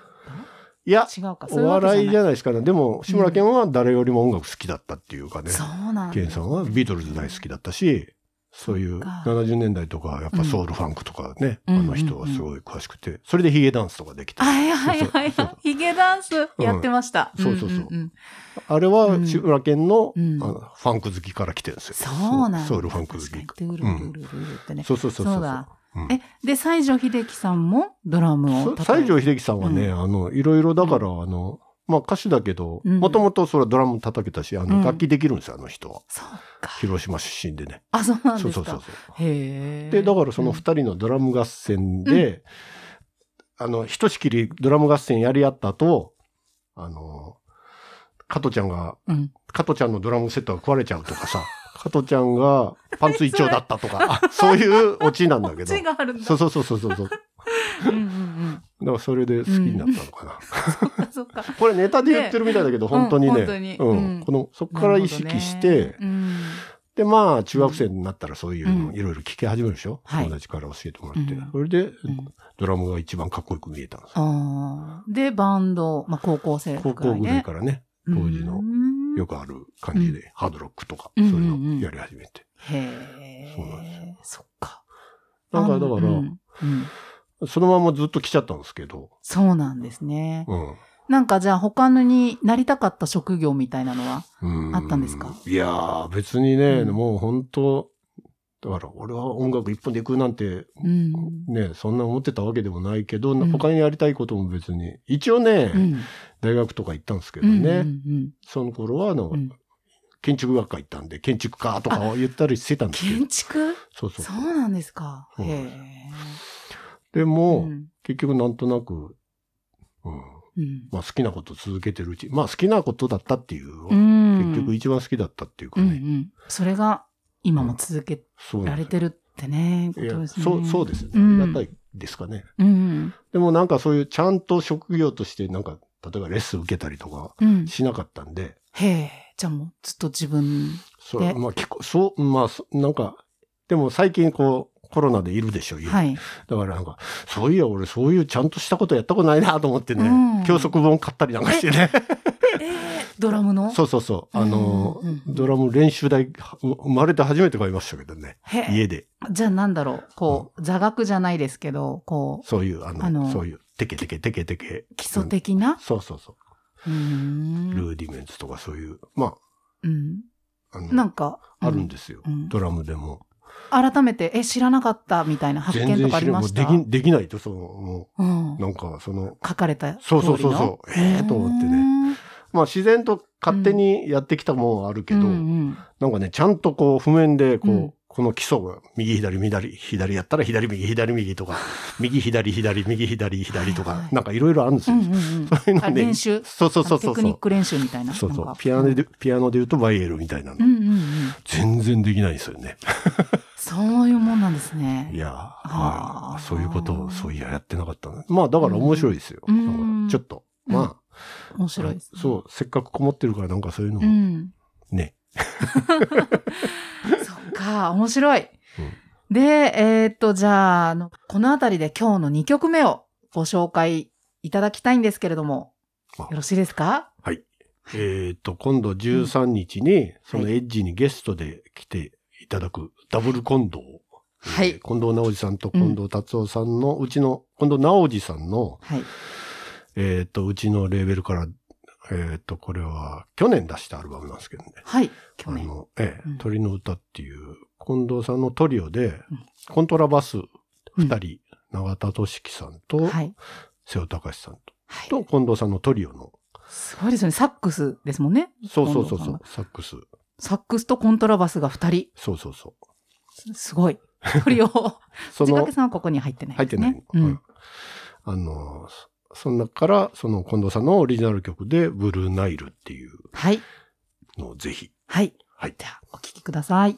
いや、違うか。お笑いじゃゃないですかね。でも、志村けんは誰よりも音楽好きだったっていうかね。そうなんだ。ケンさんはビートルズ大好きだったし、そういうそっか70年代とか、やっぱソウルファンクとかね、うんあの人はすごい詳しくて、それでヒゲダンスとかできて。はいはいはい。ヒゲダンスやってました。そうそうそうんんあれは志村けんの,、うんあのファンク好きから来てるんですよ。そうなんだ。ソウルファンク好き。確かにトゥルルルルルルってね。そうそうそうそう。そうだうんえ、で、西城秀樹さんもドラムを西城秀樹さんはね、うあの、いろいろだから、あの、まあ歌手だけど、うんもともとそれはドラム叩けたし、あの、うん楽器できるんですよ、あの人は。そうか。広島出身でね。あ、そうなんですか。そうそうそう。へえ。で、だからその二人のドラム合戦で、あの、ひとしきりドラム合戦やり合った後、あの、加トちゃんが、うん。加トちゃんのドラムセットが壊れちゃうとかさ、加トちゃんがパンツ一丁だったとか、あそういうオチなんだけど。血があるんだ。そうそうそうそうそう。だかうんうんらそれで好きになったのかな。うん。そっか。これネタで言ってるみたいだけど、本当にね。うんこの、そこから意識して、で、まあ、中学生になったらそういうのうんいろいろ聞き始めるでしょ、はい友達から教えてもらって。うんそれで、うん。うんドラムが一番かっこよく見えたんですよ。ああ。で、バンド、まあ、高校生高校ぐらいからね、当時のうんよくある感じで、ハードロックとか、うんそういうのやり始めて。へえ。そうなんですそっか。なんかだから、うんうんそのままずっと来ちゃったんですけど、そうなんですね。うん。なんかじゃあ他のになりたかった職業みたいなのはうんあったんですか？いやー、別にね、うんもう本当だから俺は音楽一本で行くなんて、うん。ね、そんな思ってたわけでもないけど、うん他にやりたいことも別に。一応ね、うん。大学とか行ったんですけどうんね、うんその頃はあの、うんうん建築学科行ったんで、建築家とかを言ったりしてたんですけど建。築？そうそうそうなんですか。そうへえ。でも、うん結局なんとなく、うん、うんまあ好きなこと続けてるうち、まあ好きなことだったっていう、うん結局一番好きだったっていうかうんうね。ん。それが今も続けられてるってね、こいやとですね。そう、そうですね。うんありがたいですかね。うん。でもなんかそういうちゃんと職業としてなんか、例えばレッスン受けたりとかうん。しなかったんで、へえ。じゃあもうずっと自分。でそう、まあ結構、そう、まあそ、なんか、でも最近こう、コロナでいるでしょ、家はい。だからなんか、そういや、俺そういうちゃんとしたことやったことないなと思ってね、うん教則本買ったりなんかしてね。ええドラムの？そうそうそう。あの、うんうんうんドラム練習台、は生まれて初めて買いましたけどね。家で。じゃあなんだろう。こう、座学じゃないですけど、こう、そういう、あの、あのそういう、テケテケテケテケ。基礎的な？そうそうそうう。ん。ルーディメンツとかそういう、まうん。あ、あの、なんか、あるんですよ、うんドラムでも。改めて、え、知らなかったみたいな発見とかありました？もうでき、できないと、その、もうんう、。なんか、その、書かれた通りの？そうそうそうそうええと思ってねね。まあ自然と勝手にやってきたもんはあるけど、うんうんなんかね、ちゃんとこう、譜面で、こう、うんこの基礎が、右左左、左やったら左右左右とか、右左左、右左左とか、はいはいなんかいろいろあるんですよ。うんうんうんあ そういうのね練習？そうそうそうそうテクニック練習みたいな。そうそうピアノで、ピアノで言うとバイエルみたいなの。うんうんうん。全然できないんですよね。そういうもんなんですね。いや、あーはいそういうことを、そういや、やってなかったな。まあ、だから面白いですよ。うんちょっと。ま面あ、白いですね。そう、せっかくこもってるからなんかそういうのうも、ん。ね。そっか、面白い。うんで、えーっと、じゃあこのあたりで今日の2曲目をご紹介いただきたいんですけれども、あよろしいですか？はい。えっ、と、今度13日に、そのエッジにゲストで来ていただくダブル近藤。はいえー近藤直司さんと近藤達夫さんの、うちの、近藤直司さんの、はい。えっ、と、うちのレーベルから、えっ、と、これは去年出したアルバムなんですけどね。はい。去年。あの、ええ、うん鳥の歌っていう、近藤さんのトリオで、うんコントラバス二うん人、永田俊樹さんと、はい。瀬尾隆さんと、はい。と、近藤さんのトリオの、すごいですよね。サックスですもんね。そうそうそうそうサックス。サックスとコントラバスが二人。そうそうそう。すすごい。トリオ。藤掛、さんはここに入ってない入ってないの。うんうん。あの、そその中から、その近藤さんのオリジナル曲で、ブルーナイルっていうはい。のをぜひ。はい。はい。じゃあ、お聞きください。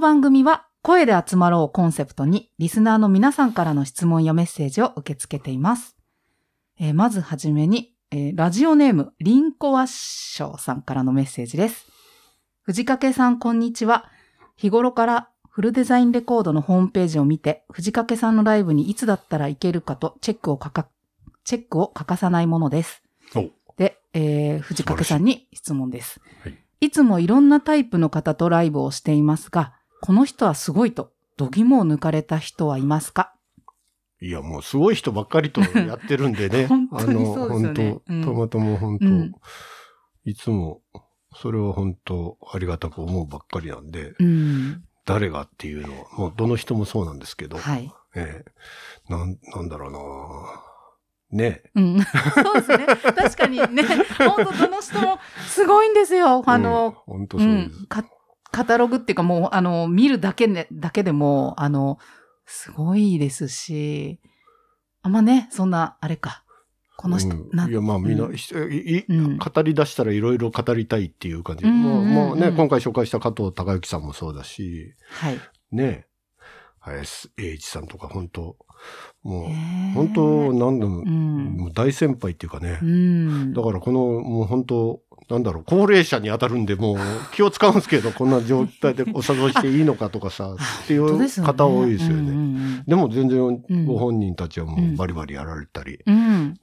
の番組は声で集まろうをコンセプトにリスナーの皆さんからの質問やメッセージを受け付けています。えーまずはじめに、えーラジオネームリンコワッショーさんからのメッセージです。藤掛さんこんにちは。日頃からフルデザインレコードのホームページを見て、藤掛さんのライブにいつだったら行けるかとチェックをかか、チェックを欠かさないものです。おで、えー藤掛さんに質問です。はいいつもいろんなタイプの方とライブをしていますが、この人はすごいと、度肝を抜かれた人はいますか？いや、もうすごい人ばっかりとやってるんでね。本当にそうですよねあの、うん本当、たまたま本当、うんいつも、それは本当ありがたく思うばっかりなんで、うん。誰がっていうのは、もうどの人もそうなんですけど、はい。ええなん、なんだろうなねうん。そうですね。確かにね、本当どの人もすごいんですよ。あの、うん、本当うそうです。カタログっていうかもう、あの、見るだけで、だけでも、あの、すごいですし、あんまね、そんな、あれか。この人、うんいや、まあみんな、うん語り出したらいろいろ語りたいっていう感じ。うんもうもうね、うん今回紹介した加藤隆之さんもそうだし、はい。ね、林英一さんとか本当もう、へー本当なんだろう、うん。もう大先輩っていうかね。うん。だからこの、もう本当なんだろう、高齢者に当たるんで、もう気を使うんですけど、こんな状態でお誘いしていいのかとかさ、っていう方多いですようんね。うんでも全然うんご本人たちはもうバリバリやられたり。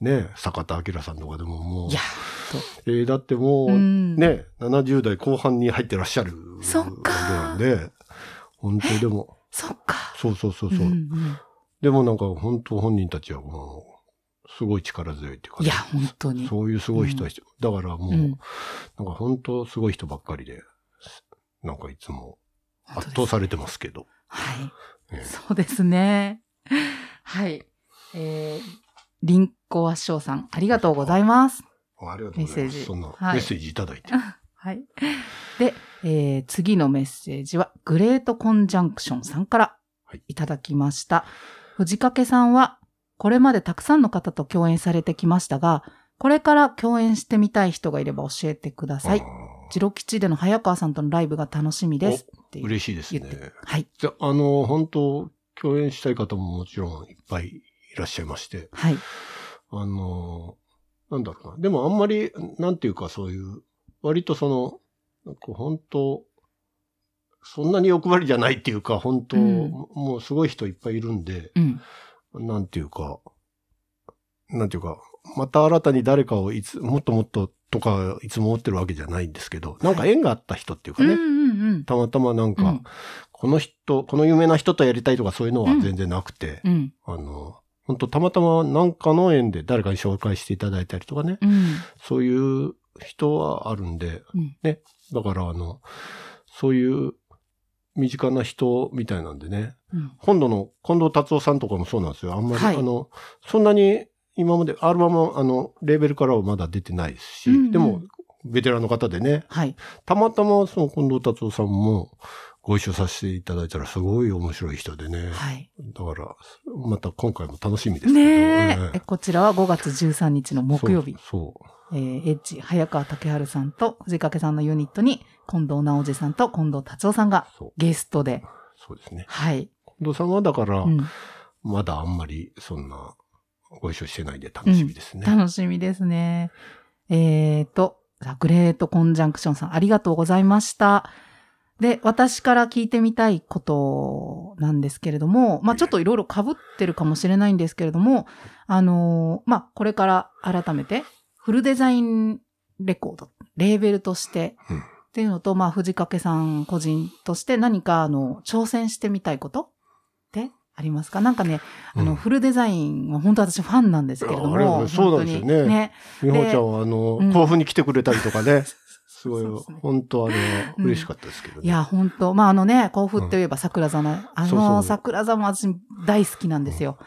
ね、坂田明さんとかでももういや、、えーだってもう、うんね、70代後半に入ってらっしゃるで、本当でも、そっか。そうそうそうそう。でもなんか本当本人たちはもう、すごい力強いっていうかね、いや、本当に。そういうすごい人たち、だからもう、うんなんか本当すごい人ばっかりで、なんかいつも圧倒されてますけど。はい。ええそうですね。はい。えー、リンコワッショーさん、ありがとうございます。ありがとうございます。そんなはいメッセージいただいて。はい。で、えー次のメッセージは、グレートコンジャンクションさんからはいいただきました。藤掛さんは、これまでたくさんの方と共演されてきましたが、これから共演してみたい人がいれば教えてくださいジロ吉での早川さんとのライブが楽しみです。嬉しいですね。はい。じゃあ、あの、本当共演したい方ももちろんいっぱいいらっしゃいまして、はい。あの、なんだろうな。でもあんまり、なんていうかそういう、割とその、なんか本当そんなに欲張りじゃないっていうか、本当、うんもうすごい人いっぱいいるんで、うん。なんていうか、なんていうか、また新たに誰かをいつ、もっともっととか、いつも思ってるわけじゃないんですけど、なんか縁があった人っていうかね、うんうんうん。たまたまなんか、うんこの人、この有名な人とやりたいとかそういうのは全然なくて、うん。あの、本当たまたまなんかの縁で誰かに紹介していただいたりとかね、うん。そういう人はあるんで、うん。ね。だからあの、そういう身近な人みたいなんでね、うん。今度の近藤達夫さんとかもそうなんですよ。あんまり、はいあの、そんなに今までアルバム、あの、レーベルからはまだ出てないですし、うんうんでも、ベテランの方でね、はい。たまたまその近藤達夫さんもご一緒させていただいたらすごい面白い人でね。はい。だから、また今回も楽しみですけど。ねえええ。こちらは5月13日の木曜日。そう。えーエッジ、早川竹春さんと藤掛さんのユニットに、近藤直司さんと近藤達夫さんが。ゲストで。そうですね。はい。近藤さんはだから、うん。まだあんまりそんなご一緒してないんで楽しみですね。楽しみですね。えーと、ザグレートコンジャンクションさん、ありがとうございました。で、私から聞いてみたいことなんですけれども、まあちょっといろいろ被ってるかもしれないんですけれども、あのーまあこれから改めて、フルデザインレコード、レーベルとして、うんっていうのと、まあ藤掛さん個人として何かあの、挑戦してみたいことってありますか？なんかね、あの、うんフルデザインは本当私ファンなんですけれども、そうなんですよね。ね。美穂ちゃんはあの、うん。甲府に来てくれたりとかね。すごい、ね。本当あれは嬉しかったですけどね。いや、本当。まああのね、甲府って言えば桜座の、あの桜座も私大好きなんですよ。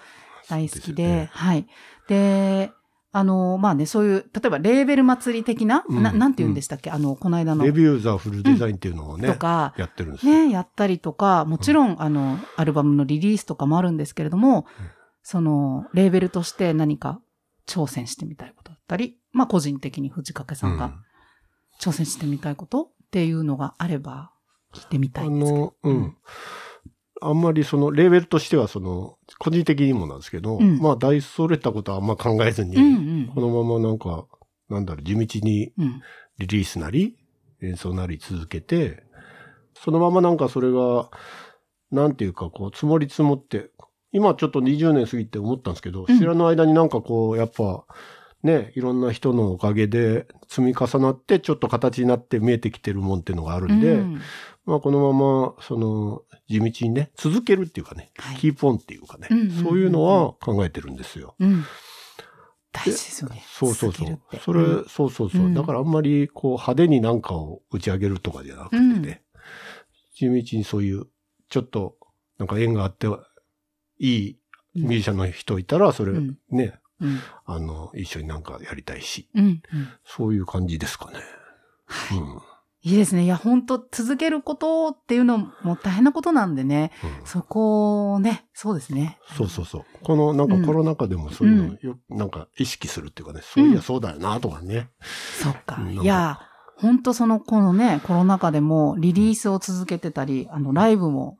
大好きででねはい。で、あの、まあね、そういう、例えばレーベル祭り的な、うんななんて言うんでしたっけ、あの、この間の。レ、ビューザーフルデザインっていうのをね、とか、やってるんですよ。ね、やったりとか、もちろん、あの、アルバムのリリースとかもあるんですけれども、うん。その、レーベルとして何か挑戦してみたいことだったり、まあ個人的に藤掛さんが挑戦してみたいことっていうのがあれば聞いてみたあいんですけど。の、うん。あんまりその、レーベルとしてはその、個人的にもなんですけど、うん。まあ大それたことはあんま考えずに、うんうん。このままなんか、なんだろう、地道にうん。リリースなり、演奏なり続けて、そのままなんかそれが、なんていうかこう、積もり積もって、今ちょっと20年過ぎて思ったんですけど、うん。知らぬ間になんかこう、やっぱ、ね、いろんな人のおかげで積み重なって、ちょっと形になって見えてきてるもんっていうのがあるんで、うんまあこのまま、その、地道にね、続けるっていうかね、はいキープオンっていうかね、うんうんうんうんそういうのは考えてるんですよ。うん。大事ですよね。そうそうそう。それ、うんそうそうそう。うんだからあんまりこう派手になんかを打ち上げるとかじゃなくてね、地道にそういうちょっと、なんか縁があって、いいミュージシャンの人いたら、それうんね、うん。あの、一緒になんかやりたいし、うん。うん。そういう感じですかね。はい。うん。いいですね。いや、本当続けることっていうのも大変なことなんでね。うんそこをね、そうですね。そうそうそう。このなんかうんコロナ禍でもそういうのよ、なんか意識するっていうかね、そういやそうだよなとかね。そっかうん。いや、本当その、このね、コロナ禍でもリリースを続けてたり、あの、ライブも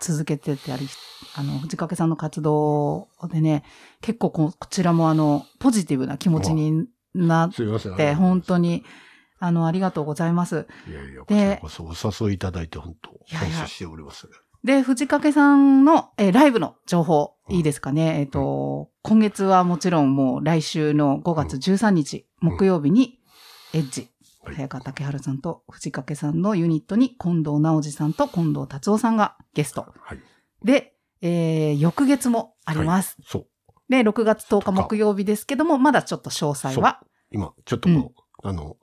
続けてたり、あの、藤掛さんの活動でね、結構ここちらもあの、ポジティブな気持ちになっ。て、本当に。に、あの、ありがとうございます。いやいや、こでこそお誘いいただいて本当感謝しております。で、藤掛さんの、えーライブの情報、いいですかね。えっ、と、今月はもちろんもう来週の5月13日、うん木曜日に、エッジ、はい早川竹春さんと藤掛さんのユニットに近藤直司さんと近藤達夫さんがゲスト。はい。で、えー翌月もあります。そう。で、6月10日10日木曜日ですけども、まだちょっと詳細は、今、ちょっとこう、あの、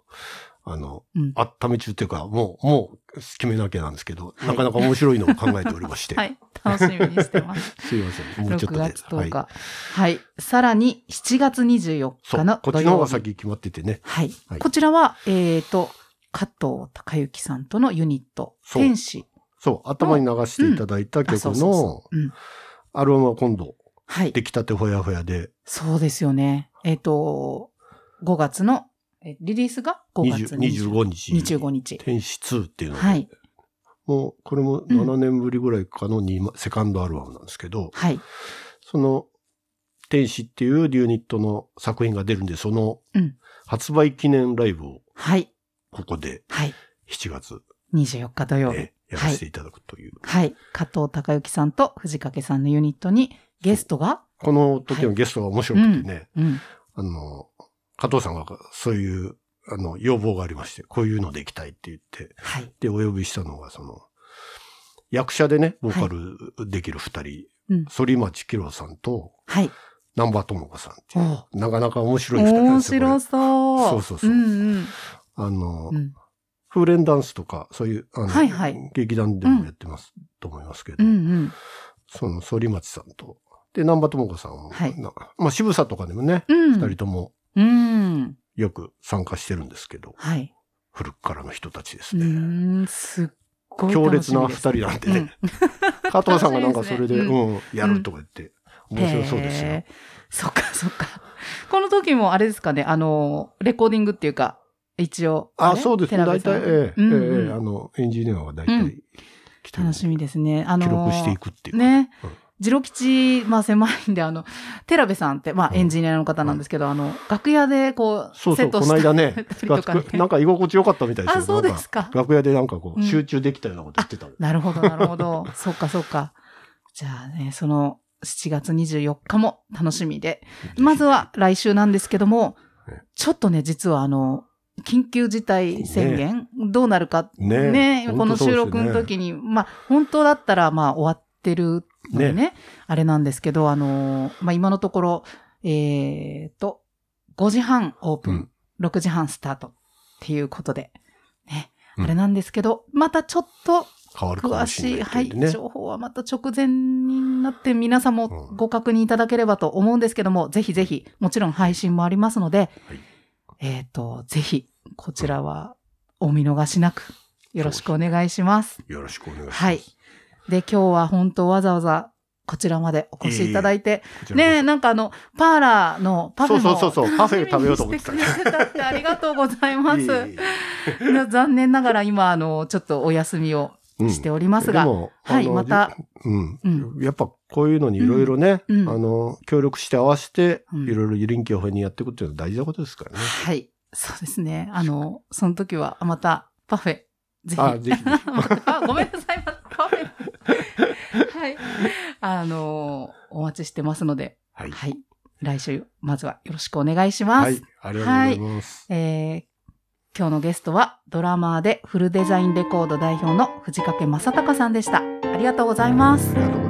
あの、うん温め中っていうか、もう、もう決めなきゃなんですけど、はいなかなか面白いのを考えておりまして。はい、楽しみにしてます。すいません。もうちょっ6とで。月10日。は。はいい。さらに、7月24そう。日のこっちの方。が先決まっててね。はい。はいこちらは、えっ、と、加藤隆之さんとのユニット、天使。そう。頭に流していただいたあ曲の。アルバムは今度、はい。出来たてほやほやで、そうですよね。えっ、と、5月の、えリリースが5月20 25日。25日。天使2っていうので、はい。もう、これも7年ぶりぐらいかのにセカンドアルバムなんですけど、はい。その、天使っていうユニットの作品が出るんで、そのうん、発売記念ライブをはい。ここではい。7月24日土曜日。でやらせていただくという。はい。加藤隆之さんと藤掛さんのユニットにゲストが、この時のゲストが面白くてね、うん。あの、加藤さんがそういう、あの、要望がありまして、こういうので行きたいって言って、はい。で、お呼びしたのが、その、役者でね、ボーカルできる二人、うん反町キロさんと、はい。南波智子さんっていおう、なかなか面白い二人なん面ですよ。これ白そう。そうそうそううんうん。あの、うん。フーレンダンスとか、そういう、あの、はいはい劇団でもやってます、と思いますけど、うんうん。その、反町さんと、で、南波智子さんも、はいなまあ、渋沢とかでもね、うん。二人ともうん。よく参加してるんですけど、はい。古くからの人たちですうね。ーん、すっごい強。烈な二人なんでね。うん 加藤さんがなんかそれで、うん、やるとか言って、面白そうですよそっかそっか。この時もあれですかね、あの、レコーディングっていうか、一応。あ、れ？そうですね。大体、ええ、ええ、あの、エンジニアは大うん体楽しみですね。あの、記録していくっていうか。ねうん。ジロ吉、まあ狭いんで、あの、寺部さんって、まあうんエンジニアの方なんですけど、あの、楽屋でこう、そうそう、こセットしたの間ねなんか居心地よかったみたいですよ。あ、そうですか。楽屋でなんかこう、うん集中できたようなこと言ってたの。なるほど、なるほど。そっか、そっか。じゃあね、その7月24日も楽しみで。まずは来週なんですけどもね、ちょっとね、実はあの、緊急事態宣言、どうなるか、ねね、この収録の時に、まあ、本当だったら、まあ、終わってるのでね、あれなんですけど、あの、まあ、今のところ、えーと、5時半オープン、6時半スタートっていうことで、ね、うんあれなんですけど、またちょっと変わるか詳もしれしい、はい。情報はまた直前になって皆さんもうんご確認いただければと思うんですけども、ぜひぜひ、もちろん配信もありますので、はいえっ、と、ぜひ、こちらはお見逃しなくよろしくお願いします。よろしくお願いします。はい。で、今日は本当わざわざこちらまでお越しいただいて、こちらこそねえ、なんかあの、パーラーのパフェもそうそうそうそうパフェ食べようと思ってたありがとうございます。い えいえいえ残念ながら今、あの、ちょっとお休みをうんしておりますが、でもはいまた、うんうやっぱこういうのにいろいろね、うんうんあの、協力して合わせて、うんいろいろ臨機応変にやっていくっていうのは大事なことですからね。はい。そうですね。あの、その時はまたパフェ、ぜひ。あ、ぜひ。ごめんなさい。はい。あの、お待ちしてますので、はい。はい。来週、まずはよろしくお願いします。はい。ありがとうございます。えー今日のゲストはドラマーでフルデザインレコード代表の藤掛正隆さんでした。ありがとうございます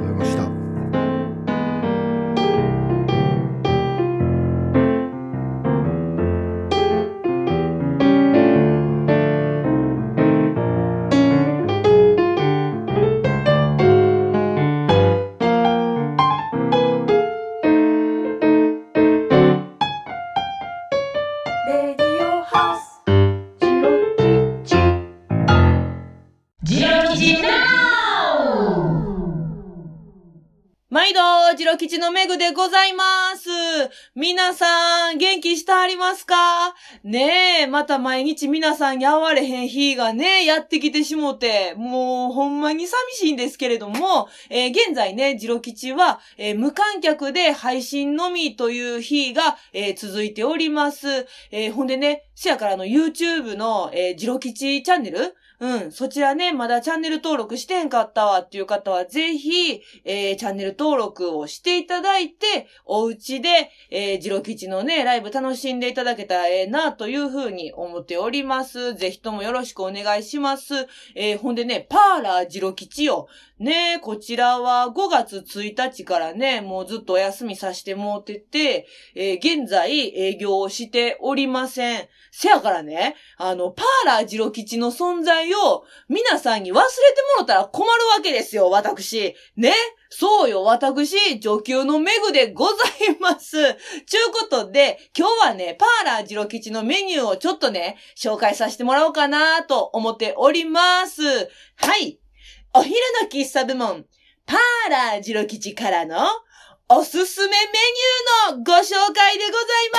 のメグでございます。皆さん、元気してはりますか？ねえ、また毎日皆さんに会われへん日がね、やってきてしもて、もうほんまに寂しいんですけれども、えー現在ね、ジロ吉は、えー無観客で配信のみという日が、えー続いております。えほんでね、せやからの YouTube の、えー、ジロ吉チャンネルうん。そちらね、まだチャンネル登録してへんかったわっていう方は、ぜひ、えー、チャンネル登録をしていただいて、お家で、えー、ジロ吉のね、ライブ楽しんでいただけたらええな、というふうに思っております。ぜひともよろしくお願いします。えー、ほんでね、パーラージロ吉よ。ねこちらは5月1日からね、もうずっとお休みさせてもうてて、えー、現在営業をしておりません。せやからね、あの、パーラージロ吉の存在を皆さんに忘れてもろたら困るわけですよ、私。ねそうよ、私、女給のメグでございます。ちゅうことで、今日はね、パーラージロ吉のメニューをちょっとね、紹介させてもらおうかなと思っております。はい。お昼の喫茶部門、パーラージロ吉からのおすすめメニューのご紹介でございま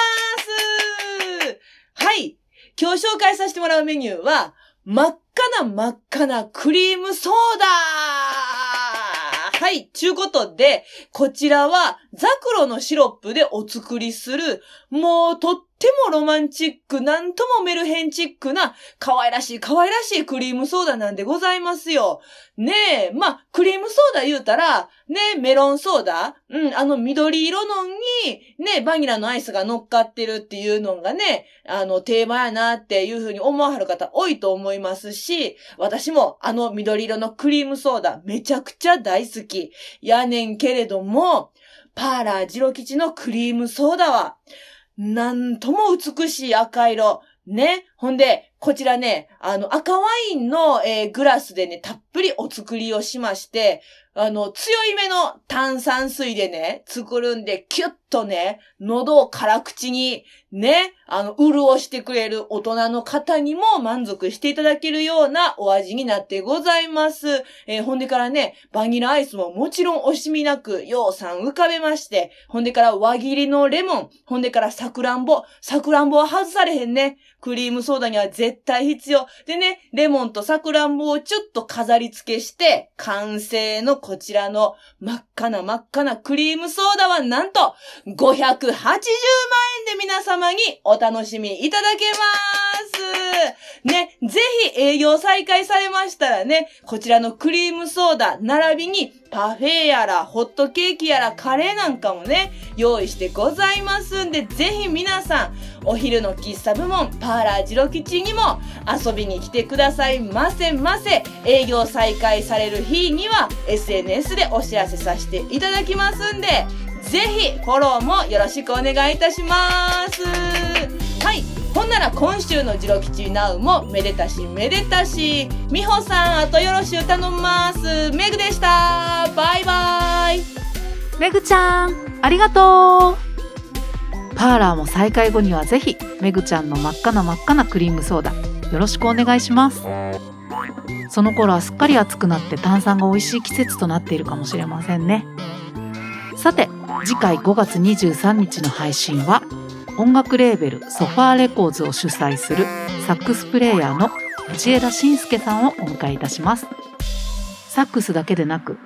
す。はい。今日紹介させてもらうメニューは、真っ赤な真っ赤なクリームソーダはい。ちゅうことで、こちらはザクロのシロップでお作りする、もうとってもロマンチック、なんともメルヘンチックな、可愛らしい可愛らしいクリームソーダなんでございますよ。ねえ、まあ、クリームソーダ言うたら、ねメロンソーダ？うん、あの緑色のに、ねバニラのアイスが乗っかってるっていうのがね、あの、定番やなっていうふうに思わはる方多いと思いますし、私もあの緑色のクリームソーダめちゃくちゃ大好き。やねんけれども、パーラージロ吉のクリームソーダは、なんとも美しい赤色。ね。ほんで、こちらね、あの、赤ワインの、えーグラスでね、たっぷりお作りをしまして、あの、強いめの炭酸水でね、作るんで、キュッとね、喉を辛口に、ね、あの、潤してくれる大人の方にも満足していただけるようなお味になってございます。えーほんでからね、バニラアイスももちろん惜しみなく、ようさん浮かべまして、ほんでから輪切りのレモン、ほんでからサクランボ、サクランボは外されへんね。クリームソーダには絶対必要。でね、レモンとサクランボをちょっと飾り付けして、完成のこちらの真っ赤な真っ赤なクリームソーダはなんと580万円で皆様にお楽しみいただけます。ね、ぜひ営業再開されましたらね、こちらのクリームソーダ並びにパフェやらホットケーキやらカレーなんかもね、用意してございますんで、ぜひ皆さん、お昼の喫茶部門パーラージロキチにも遊びに来てくださいませませ。営業再開される日には SNS でお知らせさせていただきますんで、ぜひフォローもよろしくお願いいたします。はい。ほんなら今週のジロ吉ナウもめでたしめでたし。みほさん、あとよろしゅう頼みます。メグでした。バイバイ。めぐちゃん、ありがとうパーラーも再開後にはぜひ、めぐちゃんの真っ赤な真っ赤なクリームソーダ、よろしくお願いします。その頃はすっかり暑くなって炭酸が美味しい季節となっているかもしれませんね。さて、次回5月23日の配信は、音楽レーベルソファーレコーズを主催するサックスプレイヤーの内枝慎介さんをお迎えいたします。サックスだけでなく、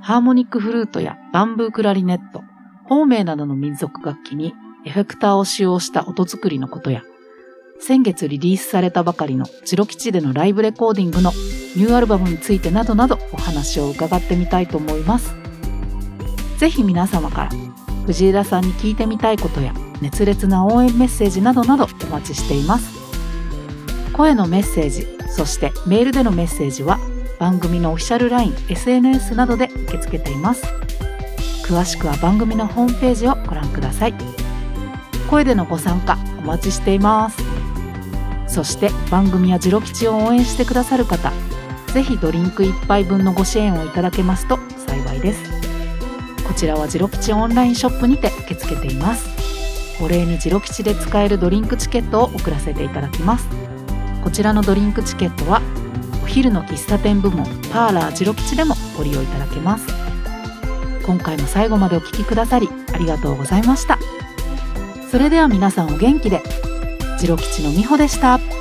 ハーモニックフルートやバンブークラリネット、ホーメイなどの民族楽器にエフェクターを使用した音作りのことや、先月リリースされたばかりのジロ吉でのライブレコーディングのニューアルバムについてなどなどお話を伺ってみたいと思います。ぜひ皆様から藤枝さんに聞いてみたいことや熱烈な応援メッセージなどなどお待ちしています。声のメッセージ、そしてメールでのメッセージは番組のオフィシャル LINE、SNS などで受け付けています。詳しくは番組のホームページをご覧ください。声でのご参加お待ちしています。そして番組やジロ吉を応援してくださる方、ぜひドリンク1杯分のご支援をいただけますと幸いです。こちらはジロ吉オンラインショップにて受け付けています。お礼にジロ吉で使えるドリンクチケットを送らせていただきます。こちらのドリンクチケットはお昼の喫茶店部門パーラージロ吉でもご利用いただけます。今回も最後までお聞きくださりありがとうございましたそれでは皆さんお元気でジロ吉のみほでした。